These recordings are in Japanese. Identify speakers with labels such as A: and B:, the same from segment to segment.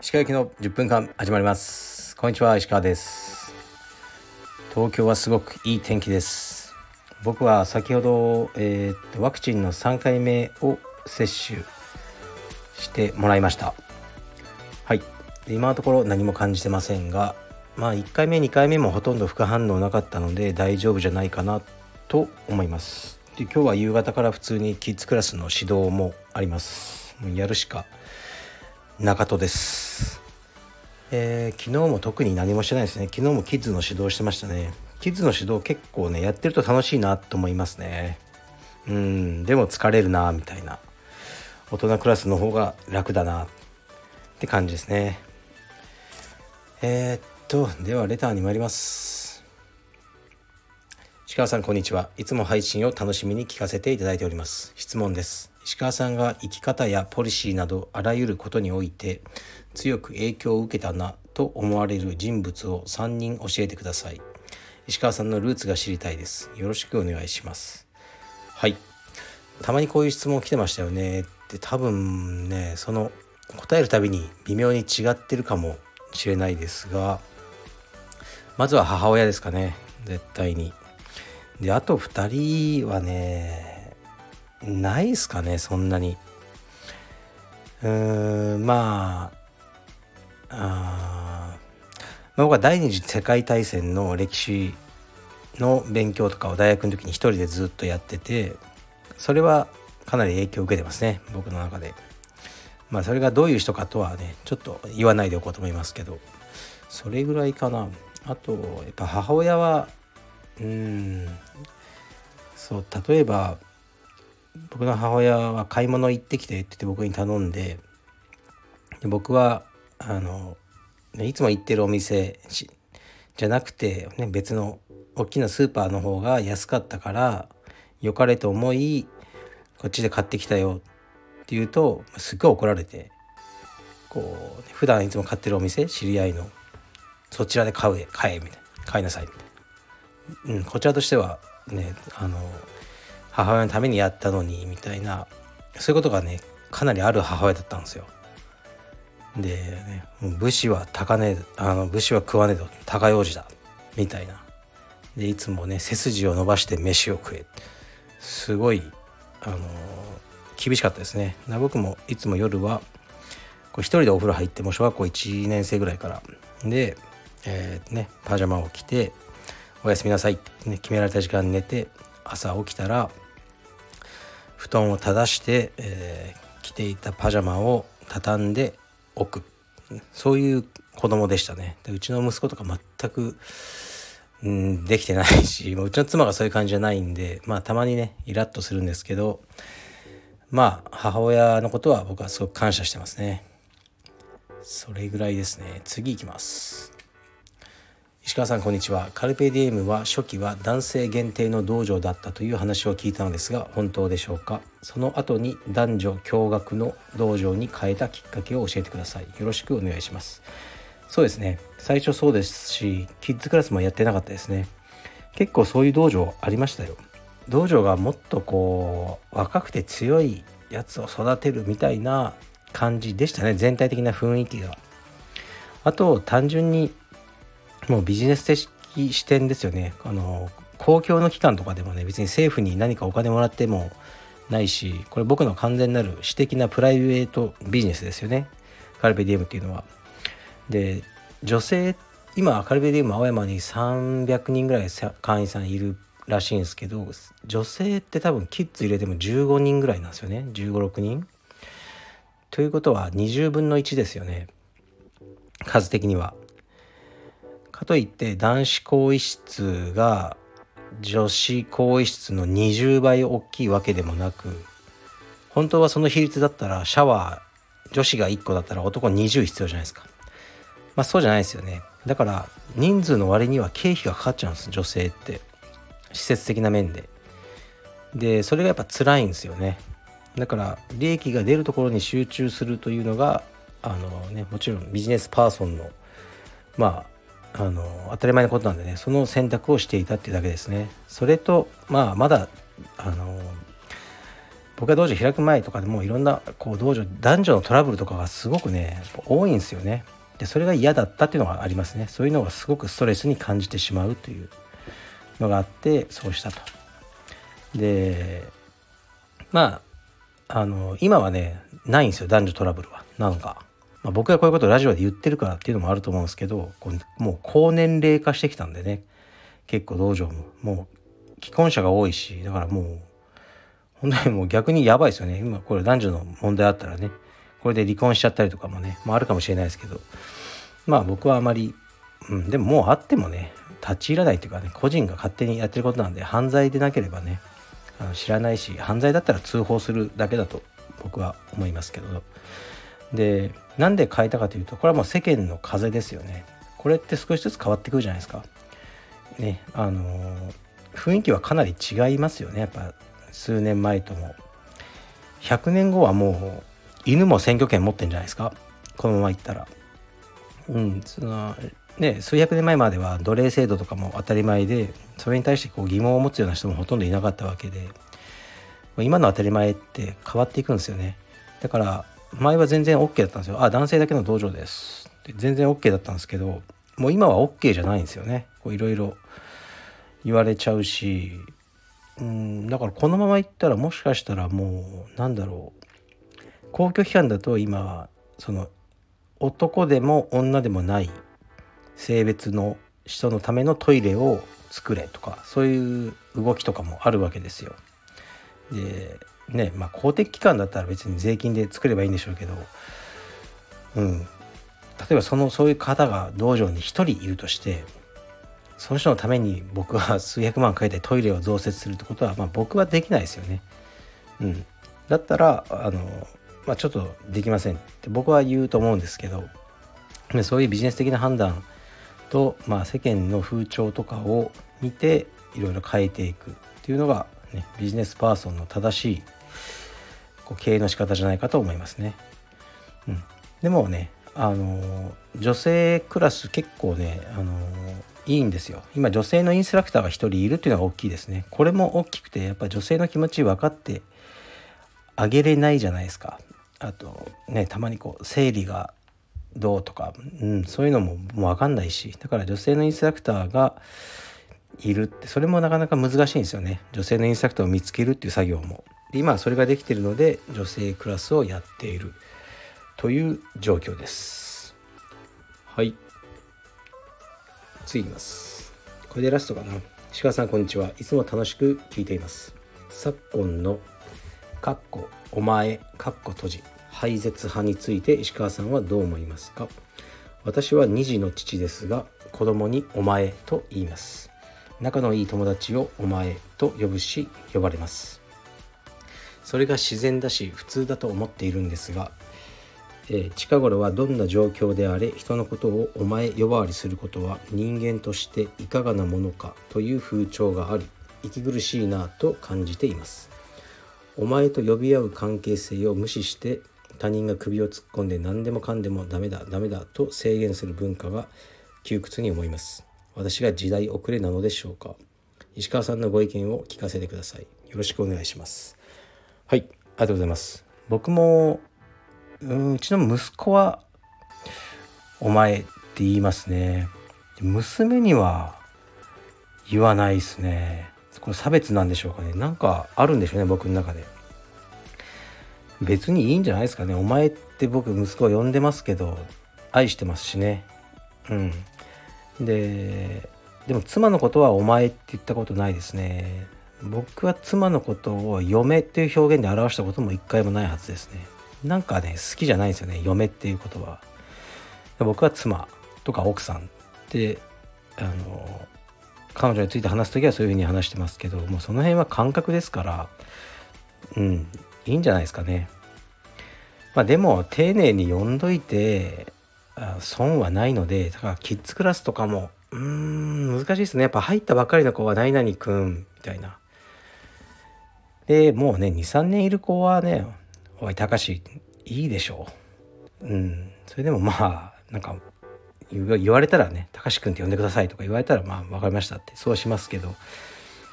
A: 石川行きの10分間始まります。こんにちは石川です。東京はすごくいい天気です。僕は先ほど、えー、っとワクチンの3回目を接種してもらいました。はい。今のところ何も感じてませんがまあ1回目2回目もほとんど副反応なかったので大丈夫じゃないかなと思います。で今日は夕方から普通にキッズクラスの指導もあります。やるしか中戸です、えー、昨日も特に何もしてないですね。昨日もキッズの指導してましたね。キッズの指導結構ねやってると楽しいなと思いますね。うんでも疲れるなみたいな。大人クラスの方が楽だな。って感じですね。えー、っとではレターに参ります。石川さんこんにちは。いつも配信を楽しみに聞かせていただいております。質問です。石川さんが生き方やポリシーなどあらゆることにおいて強く影響を受けたなと思われる人物を3人教えてください。石川さんのルーツが知りたいです。よろしくお願いします。はい。たまにこういう質問来てましたよね。って多分ねその答えるたびに微妙に違ってるかもしれないですがまずは母親ですかね。絶対に。であと2人はねないっすかねそんなに。うーんまああ僕は第二次世界大戦の歴史の勉強とかを大学の時に一人でずっとやっててそれはかなり影響を受けてますね僕の中で。まあそれがどういう人かとはねちょっと言わないでおこうと思いますけどそれぐらいかな。あとやっぱ母親はうん。そう例えば僕の母親は買い物行ってきてって言って僕に頼んでで僕はあのいつも行ってるお店じゃなくて、ね、別の大きなスーパーの方が安かったから良かれと思いこっちで買ってきたよって言うとすっごい怒られてこう普段いつも買ってるお店知り合いのそちらで買う買えみたいな。買いなさいみたいな、うん、こちらとしてはねあの母親のためにやったのにみたいなそういうことがねかなりある母親だったんですよ。でね武士は高値あの武士は食わねえと高用事だみたいな。でいつもね背筋を伸ばして飯を食え。すごいあの厳しかったですね。僕もいつも夜はこう一人でお風呂入っても小学校1年生ぐらいから。で、えー、ね、パジャマを着ておやすみなさいって、ね、決められた時間に寝て朝起きたら布団を正して、えー、着ていたパジャマを畳んでおく。そういう子供でしたね。でうちの息子とか全く、うん、できてないし うちの妻がそういう感じじゃないんでまあたまにねイラッとするんですけどまあ母親のことは僕はすごく感謝してますね。それぐらいですね。次いきます。石川さんこんにちは。カルペディエムは初期は男性限定の道場だったという話を聞いたのですが本当でしょうか？その後に男女共学の道場に変えたきっかけを教えてください。よろしくお願いします。そうですね。最初そうですしキッズクラスもやってなかったですね。結構そういう道場ありましたよ。道場がもっとこう若くて強いやつを育てるみたいな感じでしたね。全体的な雰囲気が。あと単純にもうビジネス的視点ですよねあの公共の機関とかでもね別に政府に何かお金もらってもないしこれ僕の完全なる私的なプライベートビジネスですよねカルペディエムっていうのは。で女性今カルペディエム青山に300人ぐらい会員さんいるらしいんですけど女性って多分キッズ入れても15人ぐらいなんですよね1 5 6人。ということは20分の1ですよね数的には。かといって男子更衣室が女子更衣室の20倍大きいわけでもなく本当はその比率だったらシャワー女子が1個だったら男20必要じゃないですか。まあそうじゃないですよね。だから人数の割には経費がかかっちゃうんです女性って。施設的な面で。でそれがやっぱ辛いんですよね。だから利益が出るところに集中するというのがあのねもちろんビジネスパーソンのまああの当たり前のことなんでねその選択をしていたっていうだけですね。それとまあまだあの僕が道場開く前とかでもいろんなこう道場男女のトラブルとかがすごくね多いんですよね。でそれが嫌だったっていうのがありますね。そういうのがすごくストレスに感じてしまうというのがあってそうしたと。でまああの今はねないんですよ男女トラブルは。なんか、まあ、僕がこういうことをラジオで言ってるからっていうのもあると思うんですけどこうもう高年齢化してきたんでね。結構道場も。もう既婚者が多いしだからもう本当にもう逆にやばいですよね。今これ男女の問題あったらね。これで離婚しちゃったりとかもね、まあ、あるかもしれないですけど。まあ僕はあまり、うん、でももうあってもね立ち入らないっていうかね個人が勝手にやってることなんで犯罪でなければねあの知らないし犯罪だったら通報するだけだと僕は思いますけど。でなんで変えたかというとこれはもう世間の風ですよね。これって少しずつ変わってくるじゃないですか。ねあの雰囲気はかなり違いますよね。やっぱ数年前とも。100年後はもう犬も選挙権持ってんじゃないですか。このままいったら。うんそのね数百年前までは奴隷制度とかも当たり前でそれに対してこう疑問を持つような人もほとんどいなかったわけで。今の当たり前って変わっていくんですよね。だから前は全然 OK だったんですよ。あ男性だけの道場です。全然 OK だったんですけどもう今は OK じゃないんですよね。いろいろ言われちゃうし。うんだからこのままいったらもしかしたらもうなんだろう。公共機関だと今その男でも女でもない性別の人のためのトイレを作れとかそういう動きとかもあるわけですよ。でねまあ公的機関だったら別に税金で作ればいいんでしょうけど、うん、例えばそのそういう方が道場に1人いるとしてその人のために僕は数百万かけてトイレを増設するってことは、まあ、僕はできないですよね。うん、だったらあの、まあ、ちょっとできません。って僕は言うと思うんですけどそういうビジネス的な判断と、まあ、世間の風潮とかを見ていろいろ変えていくっていうのが、ね、ビジネスパーソンの正しいこう経営の仕方じゃないかと思いますね。うん、でもねあの女性クラス結構ねあのいいんですよ。今女性のインストラクターが1人いるっていうのが大きいですね。これも大きくてやっぱ女性の気持ち分かってあげれないじゃないですか。あとねたまにこう生理がどうとか、うん、そういうのももう分かんないしだから女性のインストラクターがいるってそれもなかなか難しいんですよね。女性のインストラクターを見つけるっていう作業も。今はそれができているので女性クラスをやっているという状況です。はい。次いきます。これでラストかな。石川さんこんにちは。いつも楽しく聞いています。昨今のかっこお前かっこ閉じ廃絶派について石川さんはどう思いますか？私は2児の父ですが子供にお前と言います。仲のいい友達をお前と呼ぶし呼ばれます。それが自然だし普通だと思っているんですが、えー、近頃はどんな状況であれ人のことをお前呼ばわりすることは人間としていかがなものかという風潮があり息苦しいなと感じています。お前と呼び合う関係性を無視して他人が首を突っ込んで何でもかんでもダメだダメだと制限する文化が窮屈に思います。私が時代遅れなのでしょうか。石川さんのご意見を聞かせてください。よろしくお願いします。はいありがとうございます。僕もうちの息子はお前って言いますね。娘には言わないですね。これ差別なんでしょうかね。なんかあるんでしょうね僕の中で。別にいいんじゃないですかね。お前って僕息子を呼んでますけど愛してますしね。うん。ででも妻のことはお前って言ったことないですね。僕は妻のことを嫁っていう表現で表したことも一回もないはずですねなんかね好きじゃないんですよね嫁っていうことは僕は妻とか奥さんってあの彼女について話す時はそういうふうに話してますけどもうその辺は感覚ですからうんいいんじゃないですかね。まあでも丁寧に読んどいて損はないのでだからキッズクラスとかもうーん難しいですねやっぱ入ったばかりの子は何々くんみたいな。でもうね23年いる子はね「おいたかしいいでしょう」うん。それでもまあなんか言われたらね「たかしくんって呼んでください」とか言われたらまあ分かりましたってそうしますけど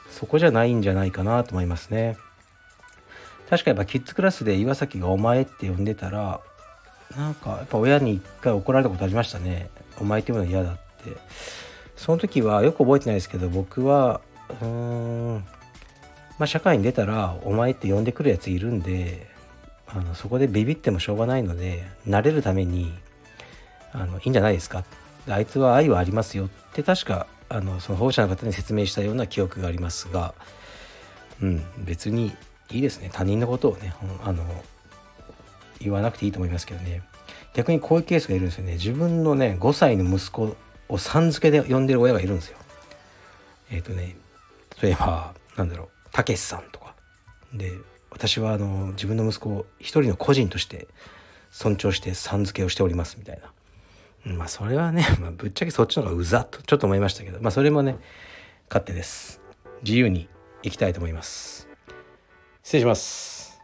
A: そこじゃないんじゃないかなと思いますね。確かやっぱキッズクラスで岩崎が「お前」って呼んでたらなんかやっぱ親に一回怒られたことありましたね「お前」って呼ぶの嫌だって。その時はよく覚えてないですけど僕はうーんまあ社会に出たら「お前」って呼んでくるやついるんであのそこでビビってもしょうがないので慣れるためにあのいいんじゃないですか。あいつは愛はありますよって確かあのその保護者の方に説明したような記憶がありますが、うん、別にいいですね。他人のことをねあの言わなくていいと思いますけどね。逆にこういうケースがいるんですよね。自分のね5歳の息子をさん付けで呼んでる親がいるんですよ。えっ、ー、とね例えばなんだろう。たけしさんとか。で私はあの自分の息子を一人の個人として尊重してさん付けをしておりますみたいな。まあそれはね、まあ、ぶっちゃけそっちの方がうざとちょっと思いましたけどまあそれもね勝手です。自由にいきたいと思います。失礼します。